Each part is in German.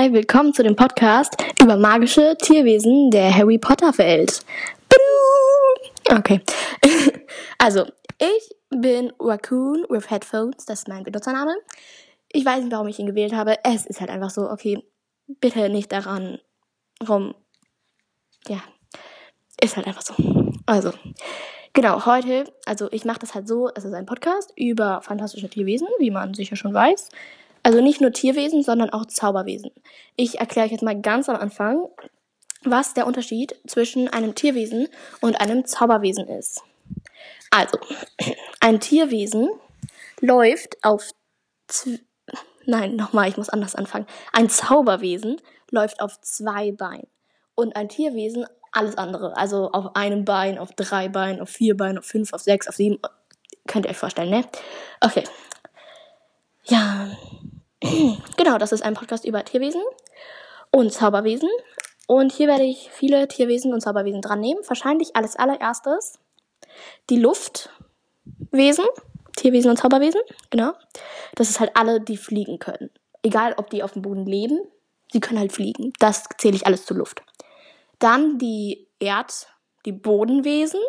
Hi, willkommen zu dem Podcast über magische Tierwesen der Harry Potter Welt. Okay. Also, ich bin Raccoon with Headphones, das ist mein Benutzername. Ich weiß nicht, warum ich ihn gewählt habe. Es ist halt einfach so, okay, bitte nicht daran rum. Ja, ist halt einfach so. Also, genau, heute, also ich mache das halt so, es ist ein Podcast über fantastische Tierwesen, wie man sicher schon weiß. Also nicht nur Tierwesen, sondern auch Zauberwesen. Ich erkläre euch jetzt mal ganz am Anfang, was der Unterschied zwischen einem Tierwesen und einem Zauberwesen ist. Also, ein Tierwesen läuft auf Nein, nochmal, ich muss anders anfangen. Ein Zauberwesen läuft auf zwei Beinen und ein Tierwesen alles andere. Also auf einem Bein, auf drei Beinen, auf vier Beinen, auf fünf, auf sechs, auf sieben. Könnt ihr euch vorstellen, ne? Okay. Ja, genau, das ist ein Podcast über Tierwesen und Zauberwesen. Und hier werde ich viele Tierwesen und Zauberwesen dran nehmen. Wahrscheinlich als allererstes die Luftwesen, Tierwesen und Zauberwesen, genau. Das ist halt alle, die fliegen können. Egal, ob die auf dem Boden leben, sie können halt fliegen. Das zähle ich alles zur Luft. Dann die Erd, die Bodenwesen,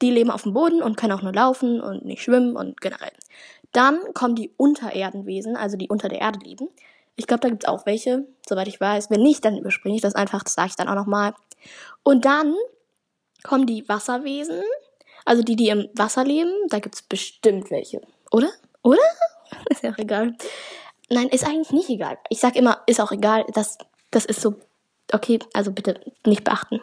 die leben auf dem Boden und können auch nur laufen und nicht schwimmen und generell. Dann kommen die Untererdenwesen, also die unter der Erde leben. Ich glaube, da gibt es auch welche, soweit ich weiß. Wenn nicht, dann überspringe ich das einfach, das sage ich dann auch nochmal. Und dann kommen die Wasserwesen, also die, die im Wasser leben. Da gibt es bestimmt welche. Oder? Oder? Ist ja auch egal. Nein, ist eigentlich nicht egal. Ich sag immer, ist auch egal. Das, das ist so. Okay, also bitte nicht beachten.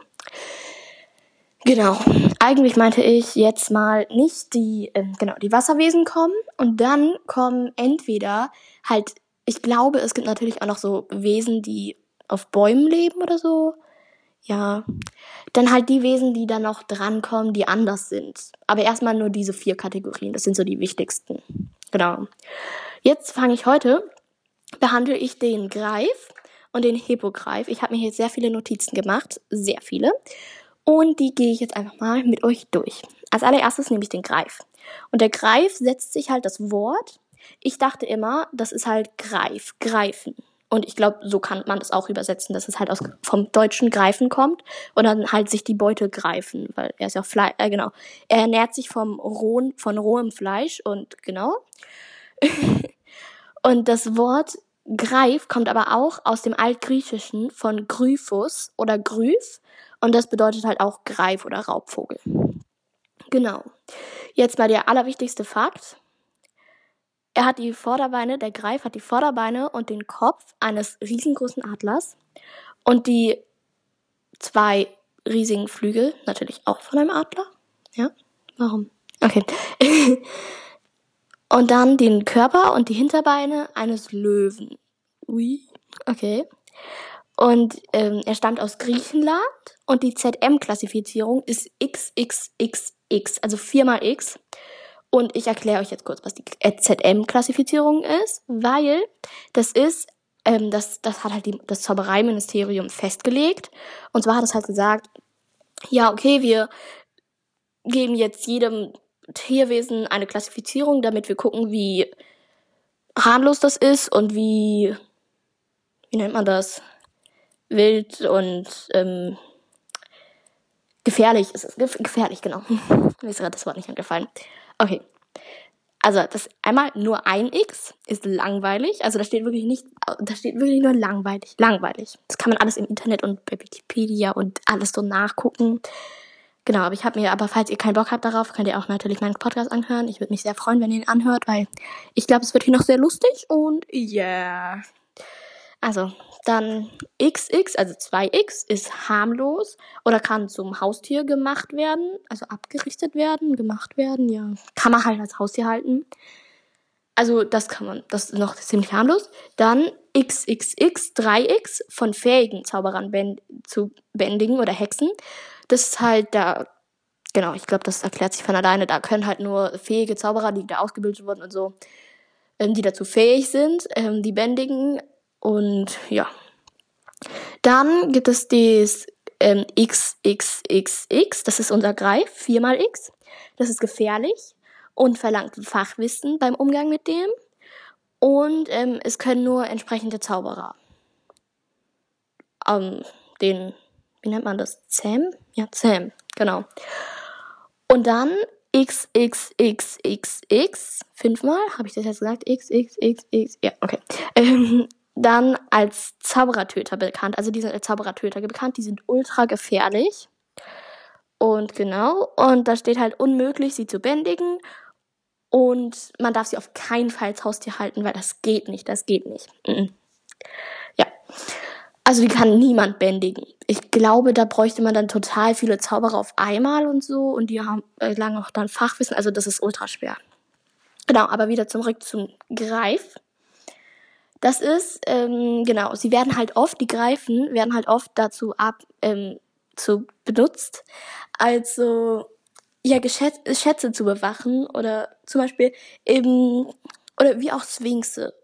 Genau. Eigentlich meinte ich jetzt mal nicht die, äh, genau, die Wasserwesen kommen und dann kommen entweder halt, ich glaube, es gibt natürlich auch noch so Wesen, die auf Bäumen leben oder so. Ja. Dann halt die Wesen, die dann noch drankommen, die anders sind. Aber erstmal nur diese vier Kategorien. Das sind so die wichtigsten. Genau. Jetzt fange ich heute, behandle ich den Greif und den Hippogreif. Ich habe mir hier sehr viele Notizen gemacht. Sehr viele. Und die gehe ich jetzt einfach mal mit euch durch. Als allererstes nehme ich den Greif. Und der Greif setzt sich halt das Wort. Ich dachte immer, das ist halt Greif, greifen. Und ich glaube, so kann man das auch übersetzen, dass es halt aus, vom deutschen Greifen kommt und dann halt sich die Beute greifen, weil er ist ja Fleisch, äh, genau. Er ernährt sich vom rohen, von rohem Fleisch und genau. und das Wort Greif kommt aber auch aus dem Altgriechischen von Gryphus oder Gryph und das bedeutet halt auch Greif oder Raubvogel. Genau. Jetzt mal der allerwichtigste Fakt. Er hat die Vorderbeine, der Greif hat die Vorderbeine und den Kopf eines riesengroßen Adlers und die zwei riesigen Flügel, natürlich auch von einem Adler. Ja, warum? Okay. und dann den Körper und die Hinterbeine eines Löwen. Ui, okay. Und ähm, er stammt aus Griechenland und die ZM-Klassifizierung ist XXXX, also viermal X. Und ich erkläre euch jetzt kurz, was die ZM-Klassifizierung ist, weil das ist, ähm, das, das hat halt die, das Zaubereiministerium festgelegt. Und zwar hat es halt gesagt, ja, okay, wir geben jetzt jedem Tierwesen eine Klassifizierung, damit wir gucken, wie harmlos das ist und wie, wie nennt man das? Wild und ähm, gefährlich ist es. Gef gefährlich, genau. Mir ist gerade das Wort nicht angefallen. Okay. Also, das einmal nur ein X ist langweilig. Also, da steht wirklich nicht, da steht wirklich nur langweilig. Langweilig. Das kann man alles im Internet und bei Wikipedia und alles so nachgucken. Genau, aber ich habe mir, aber falls ihr keinen Bock habt darauf, könnt ihr auch natürlich meinen Podcast anhören. Ich würde mich sehr freuen, wenn ihr ihn anhört, weil ich glaube, es wird hier noch sehr lustig und yeah. Also, dann XX, also 2X, ist harmlos oder kann zum Haustier gemacht werden, also abgerichtet werden, gemacht werden, ja. Kann man halt als Haustier halten. Also, das kann man, das ist noch ziemlich harmlos. Dann XXX, 3X von fähigen Zauberern zu bändigen oder Hexen. Das ist halt da, genau, ich glaube, das erklärt sich von alleine. Da können halt nur fähige Zauberer, die da ausgebildet wurden und so, ähm, die dazu fähig sind, ähm, die bändigen und ja. Dann gibt es das ähm, XXXX, das ist unser Greif, 4 mal X. Das ist gefährlich und verlangt Fachwissen beim Umgang mit dem. Und ähm, es können nur entsprechende Zauberer. ähm, den, wie nennt man das? Zähm? Ja, Zähm, genau. Und dann XXXXX, fünfmal, habe ich das jetzt gesagt? XXXX, ja, okay. Ähm, dann als Zauberertöter bekannt. Also die sind als Zauberertöter bekannt, die sind ultra gefährlich. Und genau, und da steht halt unmöglich, sie zu bändigen. Und man darf sie auf keinen Fall als Haustier halten, weil das geht nicht, das geht nicht. Mhm. Ja. Also die kann niemand bändigen. Ich glaube, da bräuchte man dann total viele Zauberer auf einmal und so. Und die haben äh, lange auch dann Fachwissen. Also das ist ultra schwer. Genau, aber wieder zurück zum Greif. Das ist, ähm, genau, sie werden halt oft, die Greifen werden halt oft dazu ab, ähm, zu benutzt, also ja, Geschätz Schätze zu bewachen oder zum Beispiel eben, oder wie auch Sphinxe.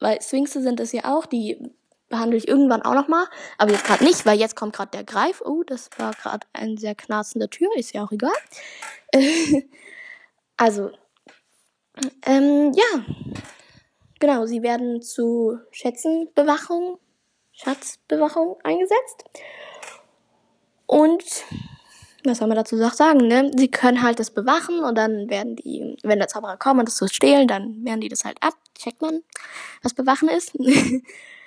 Weil Sphinxe sind es ja auch, die behandle ich irgendwann auch nochmal, aber jetzt gerade nicht, weil jetzt kommt gerade der Greif. Oh, das war gerade ein sehr knarzende Tür, ist ja auch egal. also, ähm, ja, genau, sie werden zu Schätzenbewachung, Schatzbewachung eingesetzt. Und was soll man dazu sagen, ne? Sie können halt das bewachen und dann werden die, wenn der Zauberer kommt und das so stehlen, dann werden die das halt ab, checkt man, was bewachen ist.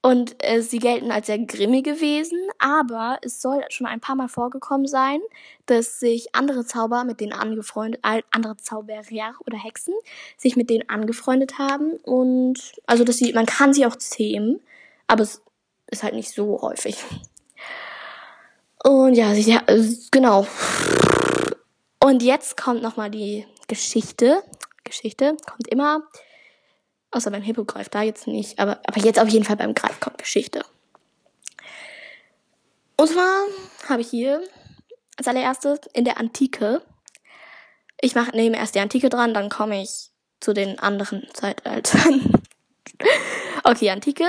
und äh, sie gelten als sehr grimmig gewesen, aber es soll schon ein paar Mal vorgekommen sein, dass sich andere Zauber mit denen angefreundet, äh, andere Zauberer oder Hexen sich mit denen angefreundet haben und also dass sie, man kann sie auch zähmen, aber es ist halt nicht so häufig. Und ja, ja, genau. Und jetzt kommt nochmal die Geschichte. Geschichte kommt immer. Außer beim Hippogreif, da jetzt nicht. Aber, aber jetzt auf jeden Fall beim Greif kommt Geschichte. Und zwar habe ich hier als allererstes in der Antike. Ich mache nehme erst die Antike dran, dann komme ich zu den anderen Zeitaltern. Okay, Antike.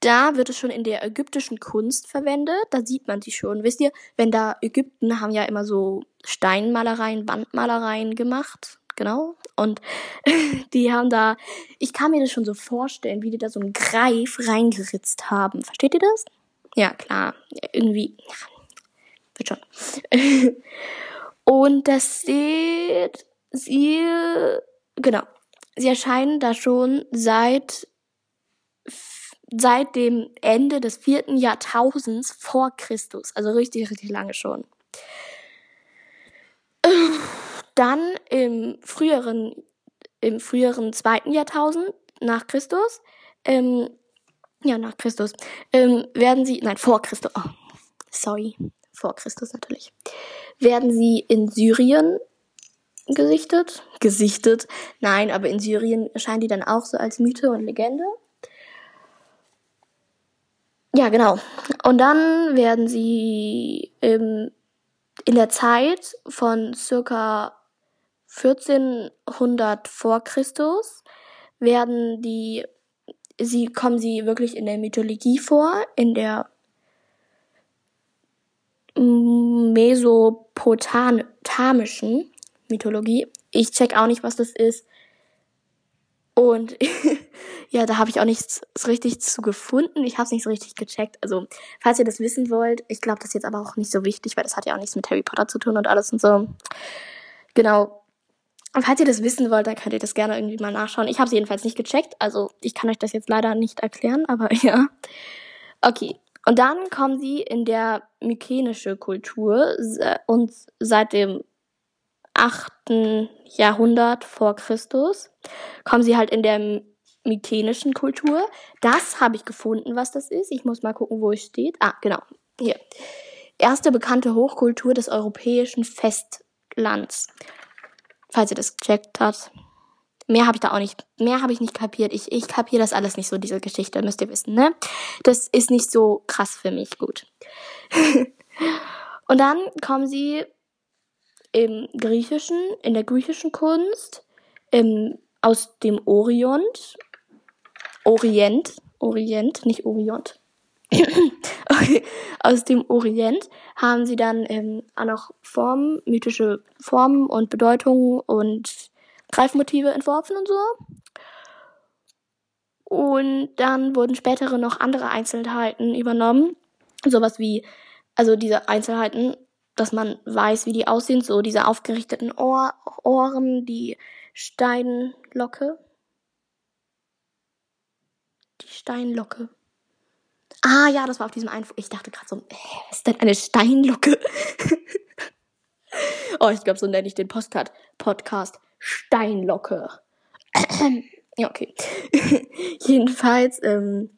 Da wird es schon in der ägyptischen Kunst verwendet. Da sieht man sie schon. Wisst ihr, wenn da Ägypten haben ja immer so Steinmalereien, Wandmalereien gemacht. Genau. Und die haben da, ich kann mir das schon so vorstellen, wie die da so einen Greif reingeritzt haben. Versteht ihr das? Ja, klar. Irgendwie. Wird schon. Und das steht, sie, genau. Sie erscheinen da schon seit seit dem Ende des vierten Jahrtausends vor Christus. Also richtig, richtig lange schon. Dann im früheren, im früheren zweiten Jahrtausend nach Christus, ähm, ja, nach Christus, ähm, werden sie, nein, vor Christus, oh, sorry, vor Christus natürlich, werden sie in Syrien gesichtet, gesichtet, nein, aber in Syrien erscheinen die dann auch so als Mythe und Legende. Ja, genau. Und dann werden sie im, in der Zeit von circa 1400 vor Christus werden die, sie kommen sie wirklich in der Mythologie vor, in der mesopotamischen Mythologie. Ich check auch nicht, was das ist. Und ja, da habe ich auch nichts richtig zu gefunden. Ich habe es nicht so richtig gecheckt. Also, falls ihr das wissen wollt, ich glaube, das ist jetzt aber auch nicht so wichtig, weil das hat ja auch nichts mit Harry Potter zu tun und alles und so. Genau. Und falls ihr das wissen wollt, dann könnt ihr das gerne irgendwie mal nachschauen. Ich habe es jedenfalls nicht gecheckt. Also, ich kann euch das jetzt leider nicht erklären, aber ja. Okay. Und dann kommen sie in der mykenische Kultur und seit dem 8. Jahrhundert vor Christus kommen sie halt in der mykenischen Kultur. Das habe ich gefunden, was das ist. Ich muss mal gucken, wo es steht. Ah, genau. Hier. Erste bekannte Hochkultur des europäischen Festlands. Falls ihr das gecheckt habt. Mehr habe ich da auch nicht, mehr habe ich nicht kapiert. Ich, ich kapiere das alles nicht so, diese Geschichte, müsst ihr wissen, ne? Das ist nicht so krass für mich, gut. Und dann kommen sie im Griechischen, in der griechischen Kunst, im, aus dem Orient, Orient, Orient, nicht Orient. okay. Aus dem Orient haben sie dann ähm, auch noch Formen, mythische Formen und Bedeutungen und Greifmotive entworfen und so. Und dann wurden spätere noch andere Einzelheiten übernommen. sowas wie, also diese Einzelheiten, dass man weiß, wie die aussehen, so diese aufgerichteten Ohr, Ohren, die Steinlocke. Die Steinlocke. Ah ja, das war auf diesem Einflug. Ich dachte gerade so, äh, was ist denn eine Steinlocke? oh, ich glaube, so nenne ich den Postcard Podcast Steinlocke. ja, okay. Jedenfalls, ähm,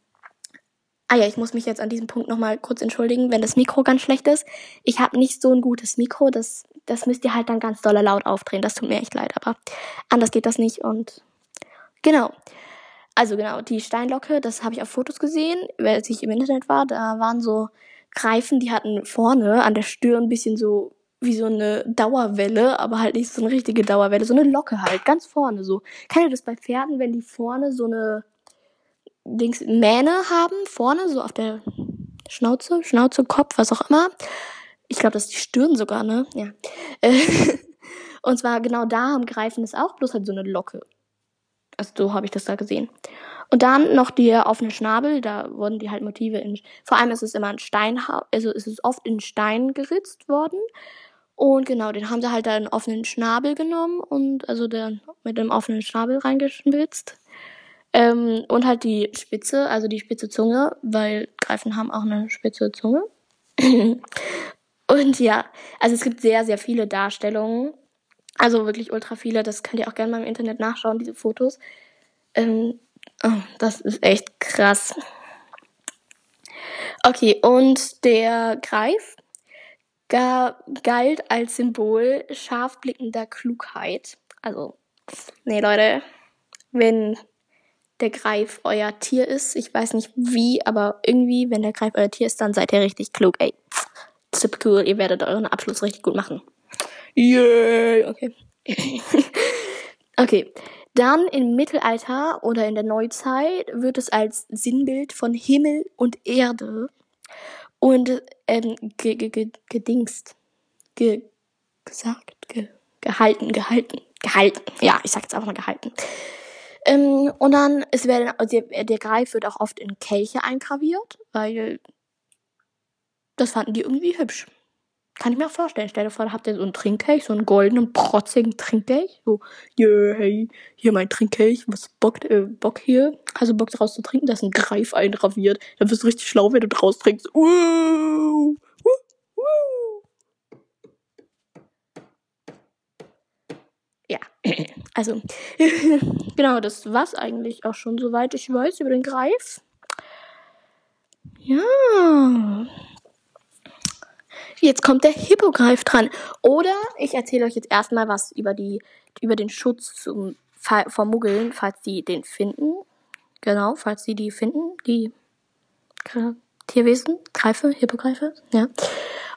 Ah ja, ich muss mich jetzt an diesem Punkt nochmal kurz entschuldigen, wenn das Mikro ganz schlecht ist. Ich habe nicht so ein gutes Mikro, das, das müsst ihr halt dann ganz doll laut aufdrehen. Das tut mir echt leid, aber anders geht das nicht und genau. Also genau, die Steinlocke, das habe ich auf Fotos gesehen, als ich im Internet war. Da waren so Greifen, die hatten vorne an der Stirn ein bisschen so wie so eine Dauerwelle, aber halt nicht so eine richtige Dauerwelle, so eine Locke halt, ganz vorne so. Kennt ihr das bei Pferden, wenn die vorne so eine Dings Mähne haben, vorne, so auf der Schnauze, Schnauze, Kopf, was auch immer. Ich glaube, das ist die Stirn sogar, ne? Ja. Und zwar genau da haben Greifen es auch, bloß halt so eine Locke. Also so habe ich das da gesehen. Und dann noch die offene Schnabel, da wurden die halt Motive in, vor allem ist es immer ein Stein, also ist es oft in Stein geritzt worden. Und genau, den haben sie halt da einen offenen Schnabel genommen und also dann mit dem offenen Schnabel reingeschwitzt. Ähm, und halt die Spitze, also die spitze Zunge, weil Greifen haben auch eine spitze Zunge. und ja, also es gibt sehr, sehr viele Darstellungen also wirklich ultra viele. Das könnt ihr auch gerne mal im Internet nachschauen, diese Fotos. Ähm, oh, das ist echt krass. Okay, und der Greif galt als Symbol scharf blickender Klugheit. Also, nee, Leute, wenn der Greif euer Tier ist, ich weiß nicht wie, aber irgendwie, wenn der Greif euer Tier ist, dann seid ihr richtig klug, ey. Super cool, ihr werdet euren Abschluss richtig gut machen. Yay, okay. okay. Dann im Mittelalter oder in der Neuzeit wird es als Sinnbild von Himmel und Erde und ähm, ge, ge, ge, gedingst, ge, gesagt, ge, gehalten, gehalten, gehalten. Ja, ich sag jetzt einfach mal gehalten. Ähm, und dann es werden also der, der Greif wird auch oft in Kelche eingraviert, weil das fanden die irgendwie hübsch. Kann ich mir auch vorstellen. Stell dir vor, da habt ihr so einen Trinkkelch, so einen goldenen, protzigen Trinkkelch. So, yeah, hey, hier mein Trinkkelch, was Bock, äh, Bock hier? Hast du Bock daraus zu trinken? Da ist ein Greif eingraviert. Dann wirst du richtig schlau, wenn du draus trinkst. Uh, uh, uh. Ja, also, genau, das war's eigentlich auch schon, soweit ich weiß, über den Greif. Ja. Jetzt kommt der Hippogreif dran. Oder ich erzähle euch jetzt erstmal was über die, über den Schutz zum, vor Muggeln, falls die den finden. Genau, falls sie die finden, die Tierwesen, Greife, Hippogreife, ja.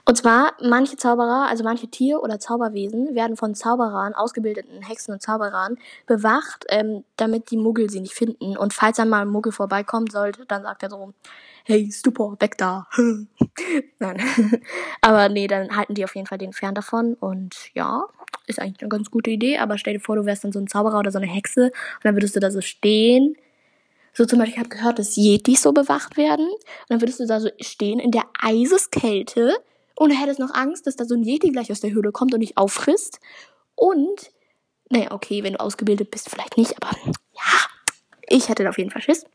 Und zwar, manche Zauberer, also manche Tier- oder Zauberwesen, werden von Zauberern, ausgebildeten Hexen und Zauberern, bewacht, ähm, damit die Muggel sie nicht finden. Und falls einmal ein Muggel vorbeikommen sollte, dann sagt er so, hey, super, weg da. Nein. aber nee, dann halten die auf jeden Fall den fern davon. Und ja, ist eigentlich eine ganz gute Idee. Aber stell dir vor, du wärst dann so ein Zauberer oder so eine Hexe und dann würdest du da so stehen. So zum Beispiel, ich habe gehört, dass Yetis so bewacht werden. Und dann würdest du da so stehen in der Eiseskälte und du hättest noch Angst, dass da so ein Yeti gleich aus der Höhle kommt und dich auffrisst. Und, naja, okay, wenn du ausgebildet bist, vielleicht nicht, aber ja, ich hätte da auf jeden Fall Schiss.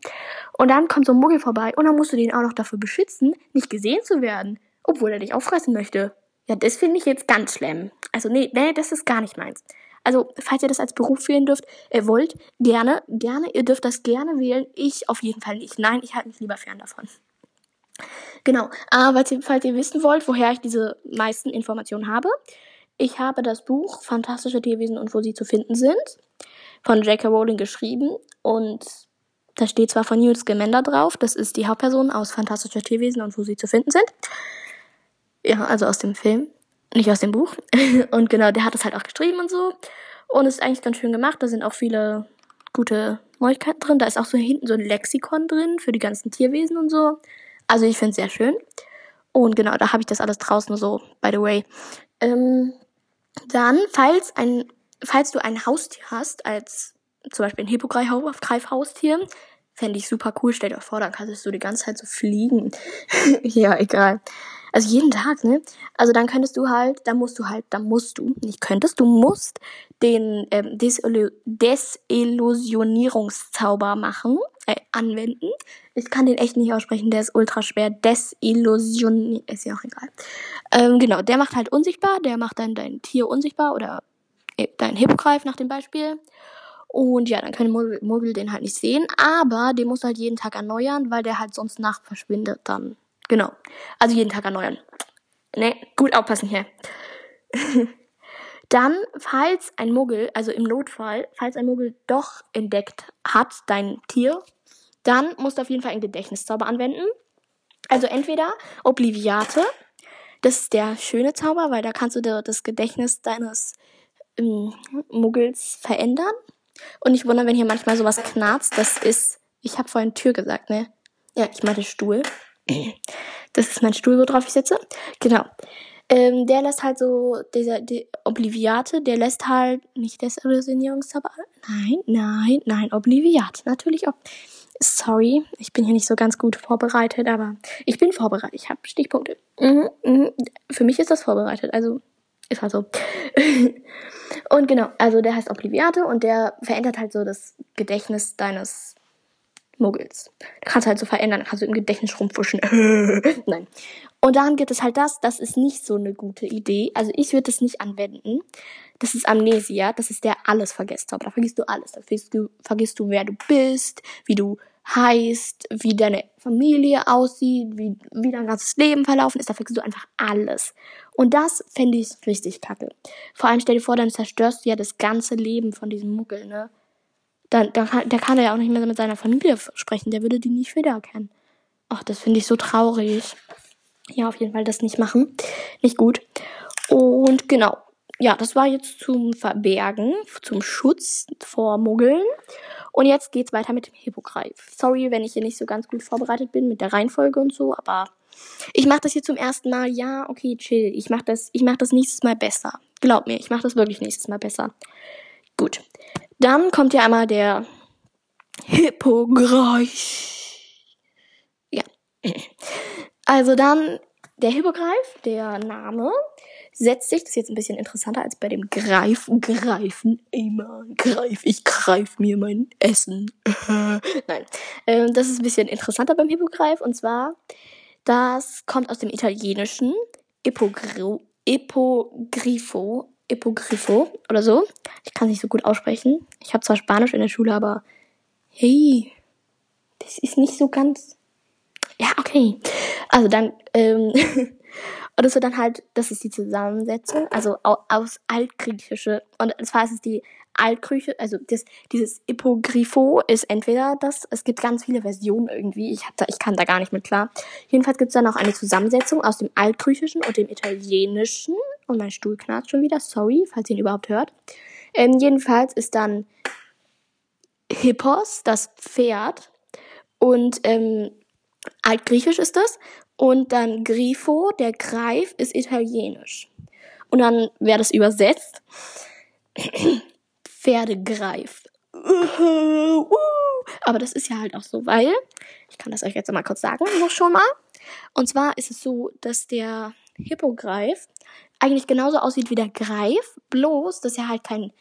Und dann kommt so ein Muggel vorbei und dann musst du den auch noch dafür beschützen, nicht gesehen zu werden, obwohl er dich auffressen möchte. Ja, das finde ich jetzt ganz schlimm. Also nee, nee, das ist gar nicht meins. Also, falls ihr das als Beruf wählen dürft, äh, wollt, gerne, gerne, ihr dürft das gerne wählen. Ich auf jeden Fall nicht. Nein, ich halte mich lieber fern davon. Genau, aber falls ihr wissen wollt, woher ich diese meisten Informationen habe, ich habe das Buch Fantastische Tierwesen und wo sie zu finden sind von J.K. Rowling geschrieben und da steht zwar von Newt Scamander drauf, das ist die Hauptperson aus Fantastische Tierwesen und wo sie zu finden sind. Ja, also aus dem Film, nicht aus dem Buch. Und genau, der hat das halt auch geschrieben und so. Und es ist eigentlich ganz schön gemacht. Da sind auch viele gute Neuigkeiten drin. Da ist auch so hinten so ein Lexikon drin für die ganzen Tierwesen und so. Also ich finde es sehr schön. Und genau, da habe ich das alles draußen so, by the way. Ähm, dann, falls ein falls du ein Haustier hast, als zum Beispiel ein Hippogreifhaustier, Fände ich super cool. Stell dir vor, dann kannst du die ganze Zeit so fliegen. ja, egal. Also jeden Tag, ne? Also dann könntest du halt, da musst du halt, da musst du, nicht könntest, du musst den ähm, Desillu Desillusionierungszauber machen, äh, anwenden. Ich kann den echt nicht aussprechen, der ist ultra schwer. Desillusion, ist ja auch egal. Ähm, genau, der macht halt unsichtbar, der macht dann dein Tier unsichtbar oder äh, dein Hippogreif nach dem Beispiel. Und ja, dann können Muggel, Muggel den halt nicht sehen, aber den musst du halt jeden Tag erneuern, weil der halt sonst nach verschwindet dann. Genau. Also jeden Tag erneuern. Ne, gut aufpassen hier. Dann, falls ein Muggel, also im Notfall, falls ein Muggel doch entdeckt hat, dein Tier, dann musst du auf jeden Fall einen Gedächtniszauber anwenden. Also entweder Obliviate, das ist der schöne Zauber, weil da kannst du das Gedächtnis deines ähm, Muggels verändern. Und ich wundere, wenn hier manchmal sowas knarzt, das ist, ich habe vorhin Tür gesagt, ne? Ja, ich meinte Stuhl. Das ist mein Stuhl, worauf ich sitze. Genau. Ähm, der lässt halt so, dieser die Obliviate, der lässt halt nicht Desillusionierungszauber. Nein, nein, nein, Obliviate. Natürlich auch. Sorry, ich bin hier nicht so ganz gut vorbereitet, aber ich bin vorbereitet. Ich habe Stichpunkte. Mhm, mhm. Für mich ist das vorbereitet, also ist halt so. und genau, also der heißt Obliviate und der verändert halt so das Gedächtnis deines Muggels. Da kannst du halt so verändern, kannst du im Gedächtnis rumfuschen. Nein. Und dann gibt es halt das, das ist nicht so eine gute Idee. Also ich würde das nicht anwenden. Das ist Amnesia, das ist der alles vergesst Da vergisst du alles. Da vergisst du, vergisst du, wer du bist, wie du heißt, wie deine Familie aussieht, wie, wie dein ganzes Leben verlaufen ist. Da vergisst du einfach alles. Und das fände ich richtig kacke. Vor allem stell dir vor, dann zerstörst du ja das ganze Leben von diesem Muggel, ne? dann, dann kann, der kann ja auch nicht mehr mit seiner Familie sprechen. Der würde die nicht wiedererkennen. Ach, das finde ich so traurig. Ja, auf jeden Fall das nicht machen. Nicht gut. Und genau. Ja, das war jetzt zum Verbergen, zum Schutz vor Muggeln. Und jetzt geht's weiter mit dem Hippogreif. Sorry, wenn ich hier nicht so ganz gut vorbereitet bin mit der Reihenfolge und so, aber ich mache das hier zum ersten Mal. Ja, okay, chill. Ich mache das, ich mach das nächstes Mal besser. Glaub mir, ich mache das wirklich nächstes Mal besser. Gut. Dann kommt ja einmal der Hippogreif. Ja. Also dann der Hippogreif, der Name, setzt sich, das ist jetzt ein bisschen interessanter als bei dem Greifen, Greifen, ey greif, ich greif mir mein Essen. Nein, ähm, das ist ein bisschen interessanter beim Hippogreif und zwar, das kommt aus dem Italienischen, Hippogrifo, Hippogriffo oder so. Ich kann es nicht so gut aussprechen. Ich habe zwar Spanisch in der Schule, aber hey, das ist nicht so ganz. Ja, okay. Also dann, ähm, und das wird dann halt, das ist die Zusammensetzung, also aus Altgriechische, und zwar ist es die Altgrieche, also das, dieses Hippogriffo ist entweder das, es gibt ganz viele Versionen irgendwie, ich, da, ich kann da gar nicht mit klar. Jedenfalls gibt es dann auch eine Zusammensetzung aus dem Altgriechischen und dem Italienischen und mein Stuhl knarrt schon wieder. Sorry, falls ihr ihn überhaupt hört. Ähm, jedenfalls ist dann Hippos, das Pferd. Und ähm, altgriechisch ist das. Und dann Grifo, der Greif, ist italienisch. Und dann wäre das übersetzt. Pferdegreif. Aber das ist ja halt auch so, weil, ich kann das euch jetzt mal kurz sagen, noch schon mal. Und zwar ist es so, dass der Hippogreif eigentlich genauso aussieht wie der Greif, bloß, dass er halt kein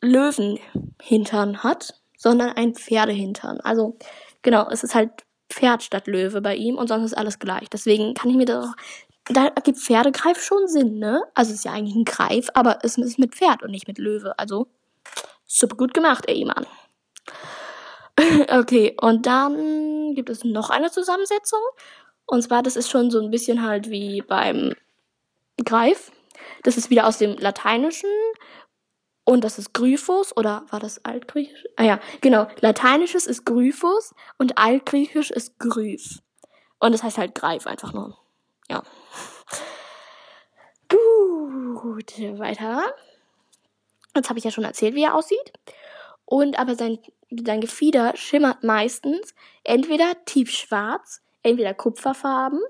Löwenhintern hat, sondern ein Pferdehintern. Also, genau, es ist halt Pferd statt Löwe bei ihm und sonst ist alles gleich. Deswegen kann ich mir das auch, da gibt Pferdegreif schon Sinn, ne? Also, es ist ja eigentlich ein Greif, aber es ist mit Pferd und nicht mit Löwe. Also, super gut gemacht, ey, Mann. okay, und dann gibt es noch eine Zusammensetzung. Und zwar, das ist schon so ein bisschen halt wie beim Greif. Das ist wieder aus dem Lateinischen. Und das ist Gryphos oder war das Altgriechisch? Ah ja, genau. Lateinisches ist Gryphos und Altgriechisch ist Gryph. Und das heißt halt Greif einfach nur. Ja. Gut, weiter. Jetzt habe ich ja schon erzählt, wie er aussieht. Und aber sein, sein Gefieder schimmert meistens entweder tiefschwarz, entweder kupferfarben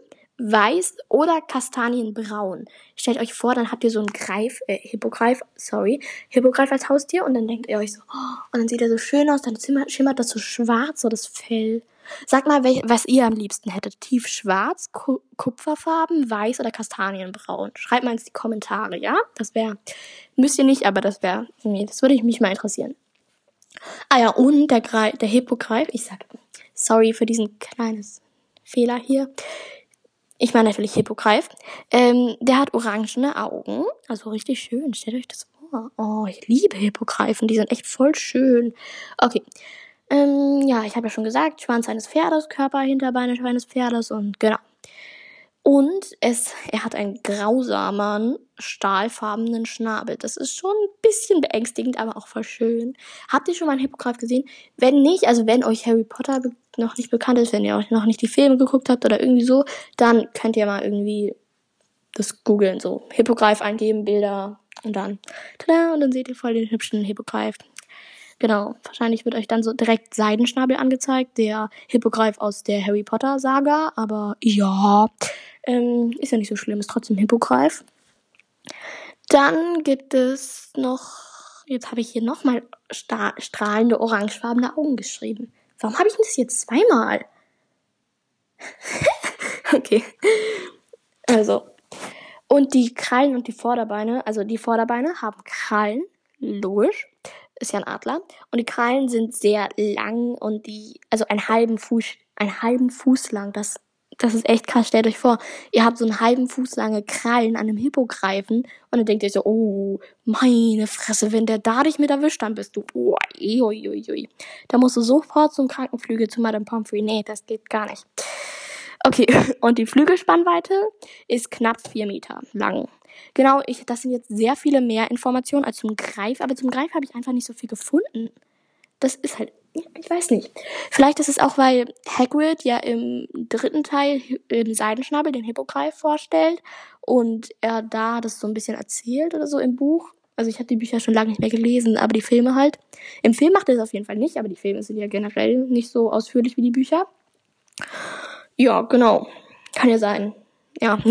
weiß oder kastanienbraun. Stellt euch vor, dann habt ihr so einen Greif, äh, Hippogreif, sorry, Hippogreif als Haustier und dann denkt ihr euch so, oh, und dann sieht er so schön aus, dann schimmert das so schwarz, so das Fell. Sag mal, welch, was ihr am liebsten hättet. Tiefschwarz, Ku Kupferfarben, weiß oder kastanienbraun. Schreibt mal in die Kommentare, ja? Das wäre, müsst ihr nicht, aber das wäre, nee, das würde mich mal interessieren. Ah ja, und der, Greif, der Hippogreif, ich sag, sorry für diesen kleines Fehler hier. Ich meine natürlich Hippogreif. Ähm, der hat orangene Augen. Also richtig schön. Stellt euch das vor. Oh, ich liebe Hippogreifen. Die sind echt voll schön. Okay. Ähm, ja, ich habe ja schon gesagt, Schwanz eines Pferdes, Körper, Hinterbeine eines Pferdes und genau. Und es, er hat einen grausamen, stahlfarbenen Schnabel. Das ist schon ein bisschen beängstigend, aber auch voll schön. Habt ihr schon mal einen Hippogreif gesehen? Wenn nicht, also wenn euch Harry Potter noch nicht bekannt ist, wenn ihr euch noch nicht die Filme geguckt habt oder irgendwie so, dann könnt ihr mal irgendwie das googeln, so Hippogreif eingeben, Bilder und dann, tada, und dann seht ihr voll den hübschen Hippogreif. Genau, wahrscheinlich wird euch dann so direkt Seidenschnabel angezeigt, der Hippogreif aus der Harry Potter Saga, aber ja, ähm, ist ja nicht so schlimm, ist trotzdem Hippogreif. Dann gibt es noch, jetzt habe ich hier nochmal strahlende orangefarbene Augen geschrieben. Warum habe ich das jetzt zweimal? okay. Also. Und die Krallen und die Vorderbeine, also die Vorderbeine haben Krallen, logisch ist ja ein Adler. Und die Krallen sind sehr lang und die, also einen halben Fuß, einen halben Fuß lang. Das, das ist echt krass. Stellt euch vor, ihr habt so einen halben Fuß lange Krallen an einem Hippogreifen und dann denkt ihr so, oh, meine Fresse, wenn der da dich mit erwischt, dann bist du, oh, ui, ui, ui. Da musst du sofort zum Krankenflügel zu Madame Pomfrey. Nee, das geht gar nicht. Okay, und die Flügelspannweite ist knapp vier Meter lang. Genau, ich, das sind jetzt sehr viele mehr Informationen als zum Greif, aber zum Greif habe ich einfach nicht so viel gefunden. Das ist halt, ich weiß nicht. Vielleicht ist es auch, weil Hagrid ja im dritten Teil im Seidenschnabel den Hippogreif vorstellt und er da das so ein bisschen erzählt oder so im Buch. Also ich habe die Bücher schon lange nicht mehr gelesen, aber die Filme halt. Im Film macht er es auf jeden Fall nicht, aber die Filme sind ja generell nicht so ausführlich wie die Bücher. Ja, genau. Kann ja sein. Ja.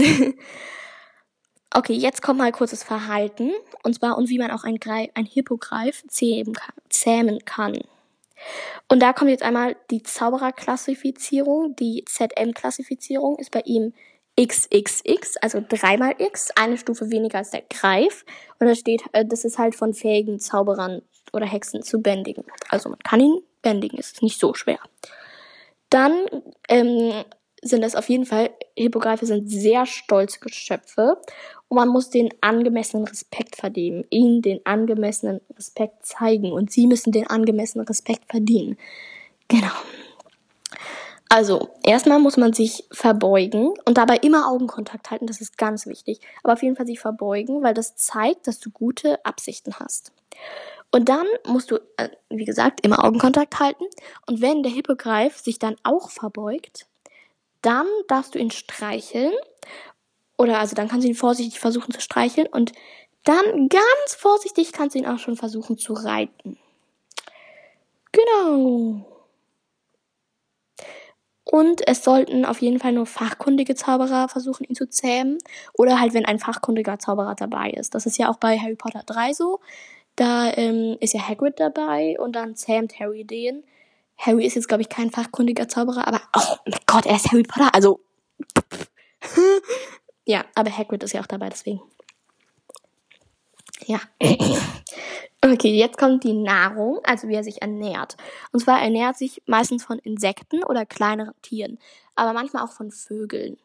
Okay, jetzt kommt mal kurzes Verhalten. Und zwar, und wie man auch ein, Greif, ein Hippogreif zähmen kann, zähmen kann. Und da kommt jetzt einmal die Zaubererklassifizierung. Die ZM-Klassifizierung ist bei ihm XXX, also dreimal X, eine Stufe weniger als der Greif. Und da steht, äh, das ist halt von fähigen Zauberern oder Hexen zu bändigen. Also man kann ihn bändigen, ist nicht so schwer. Dann ähm, sind das auf jeden Fall, Hippogreife sind sehr stolze Geschöpfe und man muss den angemessenen Respekt verdienen, ihnen den angemessenen Respekt zeigen und sie müssen den angemessenen Respekt verdienen. Genau. Also, erstmal muss man sich verbeugen und dabei immer Augenkontakt halten, das ist ganz wichtig. Aber auf jeden Fall sich verbeugen, weil das zeigt, dass du gute Absichten hast. Und dann musst du, äh, wie gesagt, immer Augenkontakt halten. Und wenn der Hippogreif sich dann auch verbeugt, dann darfst du ihn streicheln. Oder also dann kannst du ihn vorsichtig versuchen zu streicheln. Und dann ganz vorsichtig kannst du ihn auch schon versuchen zu reiten. Genau. Und es sollten auf jeden Fall nur fachkundige Zauberer versuchen, ihn zu zähmen. Oder halt, wenn ein fachkundiger Zauberer dabei ist. Das ist ja auch bei Harry Potter 3 so. Da ähm, ist ja Hagrid dabei und dann zähmt Harry den. Harry ist jetzt, glaube ich, kein fachkundiger Zauberer, aber oh mein Gott, er ist Harry Potter, also. ja, aber Hagrid ist ja auch dabei, deswegen. Ja. Okay, jetzt kommt die Nahrung, also wie er sich ernährt. Und zwar ernährt sich meistens von Insekten oder kleineren Tieren, aber manchmal auch von Vögeln.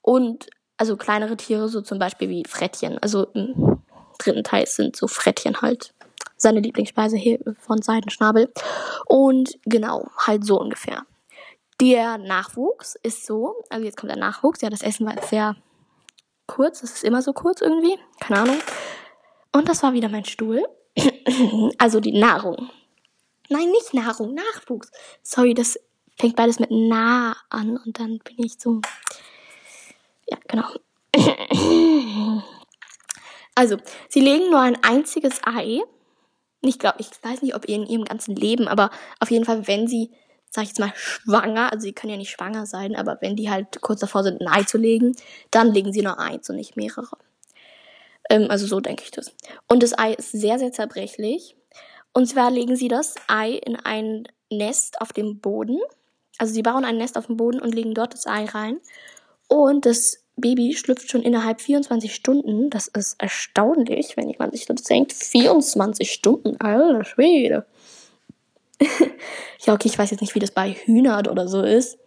Und also kleinere Tiere, so zum Beispiel wie Frettchen. Also im dritten Teil sind so Frettchen halt seine Lieblingsspeise von Seidenschnabel. Und genau, halt so ungefähr. Der Nachwuchs ist so, also jetzt kommt der Nachwuchs, ja, das Essen war jetzt sehr kurz, das ist immer so kurz irgendwie, keine Ahnung. Und das war wieder mein Stuhl. also die Nahrung. Nein, nicht Nahrung, Nachwuchs. Sorry, das fängt beides mit nah an und dann bin ich so. Ja, genau. Also, sie legen nur ein einziges Ei ich glaube, ich weiß nicht, ob ihr in ihrem ganzen Leben, aber auf jeden Fall, wenn sie sag ich jetzt mal, schwanger. Also sie können ja nicht schwanger sein, aber wenn die halt kurz davor sind, ein Ei zu legen, dann legen sie nur eins und nicht mehrere. Ähm, also so denke ich das. Und das Ei ist sehr, sehr zerbrechlich. Und zwar legen sie das Ei in ein Nest auf dem Boden. Also sie bauen ein Nest auf dem Boden und legen dort das Ei rein. Und das Baby schlüpft schon innerhalb 24 Stunden. Das ist erstaunlich, wenn jemand sich das denkt. 24 Stunden, alter Schwede. ja, okay, ich weiß jetzt nicht, wie das bei Hühnern oder so ist.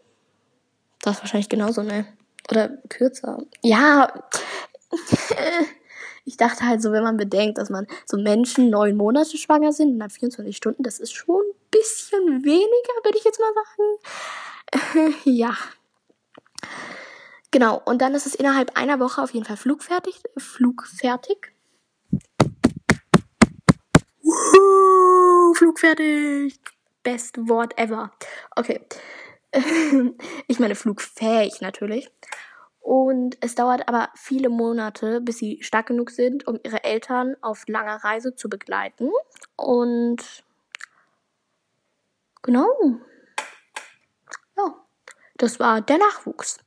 Das ist wahrscheinlich genauso, ne? Oder kürzer. Ja. Ich dachte halt so, wenn man bedenkt, dass man so Menschen neun Monate schwanger sind innerhalb 24 Stunden, das ist schon ein bisschen weniger, würde ich jetzt mal sagen. ja. Genau, und dann ist es innerhalb einer Woche auf jeden Fall flugfertig. Flugfertig. Woohoo, flugfertig. Best Wort ever. Okay. ich meine flugfähig natürlich. Und es dauert aber viele Monate, bis sie stark genug sind, um ihre Eltern auf langer Reise zu begleiten. Und genau. Ja, das war der Nachwuchs.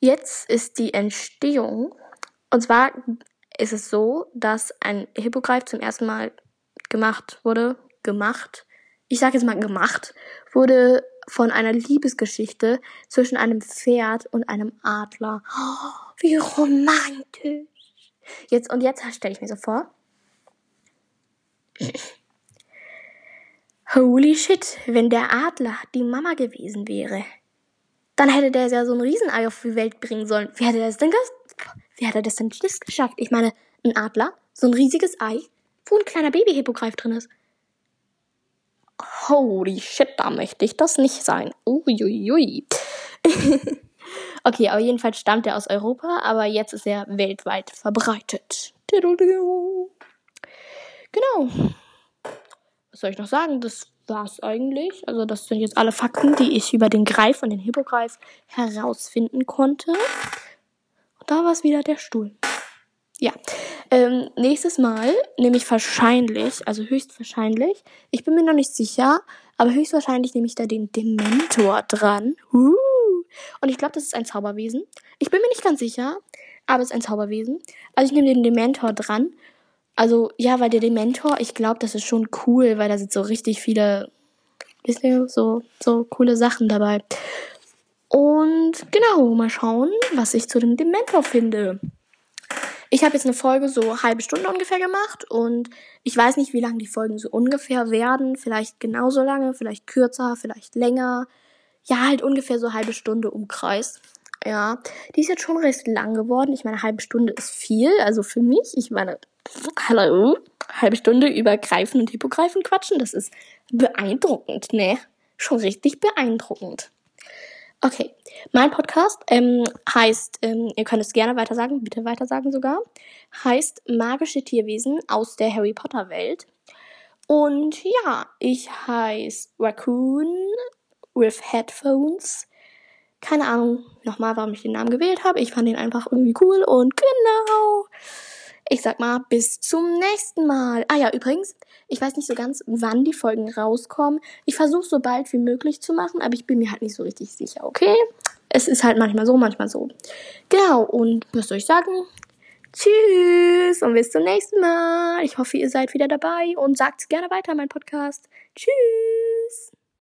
Jetzt ist die Entstehung. Und zwar ist es so, dass ein Hippogreif zum ersten Mal gemacht wurde. Gemacht. Ich sage jetzt mal gemacht. Wurde von einer Liebesgeschichte zwischen einem Pferd und einem Adler. Oh, wie romantisch. Jetzt, und jetzt stelle ich mir so vor. Holy shit, wenn der Adler die Mama gewesen wäre. Dann hätte der ja so ein Riesenei auf die Welt bringen sollen. Wie hätte das denn Wie hätte das denn geschafft? Ich meine, ein Adler, so ein riesiges Ei, wo ein kleiner Babyhippogreif drin ist. Holy shit, da möchte ich das nicht sein. Uiuiui. okay, aber jedenfalls stammt er aus Europa, aber jetzt ist er weltweit verbreitet. Genau. Was soll ich noch sagen? Das war's eigentlich. Also das sind jetzt alle Fakten, die ich über den Greif und den Hippogreif herausfinden konnte. Und da war es wieder der Stuhl. Ja. Ähm, nächstes Mal nehme ich wahrscheinlich, also höchstwahrscheinlich, ich bin mir noch nicht sicher, aber höchstwahrscheinlich nehme ich da den Dementor dran. Uh. Und ich glaube, das ist ein Zauberwesen. Ich bin mir nicht ganz sicher, aber es ist ein Zauberwesen. Also ich nehme den Dementor dran. Also ja, weil der Dementor, ich glaube, das ist schon cool, weil da sind so richtig viele, ihr, so, so coole Sachen dabei. Und genau, mal schauen, was ich zu dem Dementor finde. Ich habe jetzt eine Folge so halbe Stunde ungefähr gemacht und ich weiß nicht, wie lange die Folgen so ungefähr werden. Vielleicht genauso lange, vielleicht kürzer, vielleicht länger. Ja, halt ungefähr so halbe Stunde Umkreis. Ja, die ist jetzt schon recht lang geworden. Ich meine, eine halbe Stunde ist viel, also für mich. Ich meine, hallo, halbe Stunde über Greifen und Hippogreifen quatschen, das ist beeindruckend, ne? Schon richtig beeindruckend. Okay, mein Podcast ähm, heißt, ähm, ihr könnt es gerne weiter sagen, bitte weiter sagen sogar, heißt Magische Tierwesen aus der Harry Potter Welt. Und ja, ich heiße Raccoon with Headphones. Keine Ahnung nochmal, warum ich den Namen gewählt habe. Ich fand ihn einfach irgendwie cool und genau. Ich sag mal, bis zum nächsten Mal. Ah ja, übrigens, ich weiß nicht so ganz, wann die Folgen rauskommen. Ich versuche so bald wie möglich zu machen, aber ich bin mir halt nicht so richtig sicher, okay? Es ist halt manchmal so, manchmal so. Genau, und was soll ich sagen? Tschüss und bis zum nächsten Mal. Ich hoffe, ihr seid wieder dabei und sagt gerne weiter, mein Podcast. Tschüss.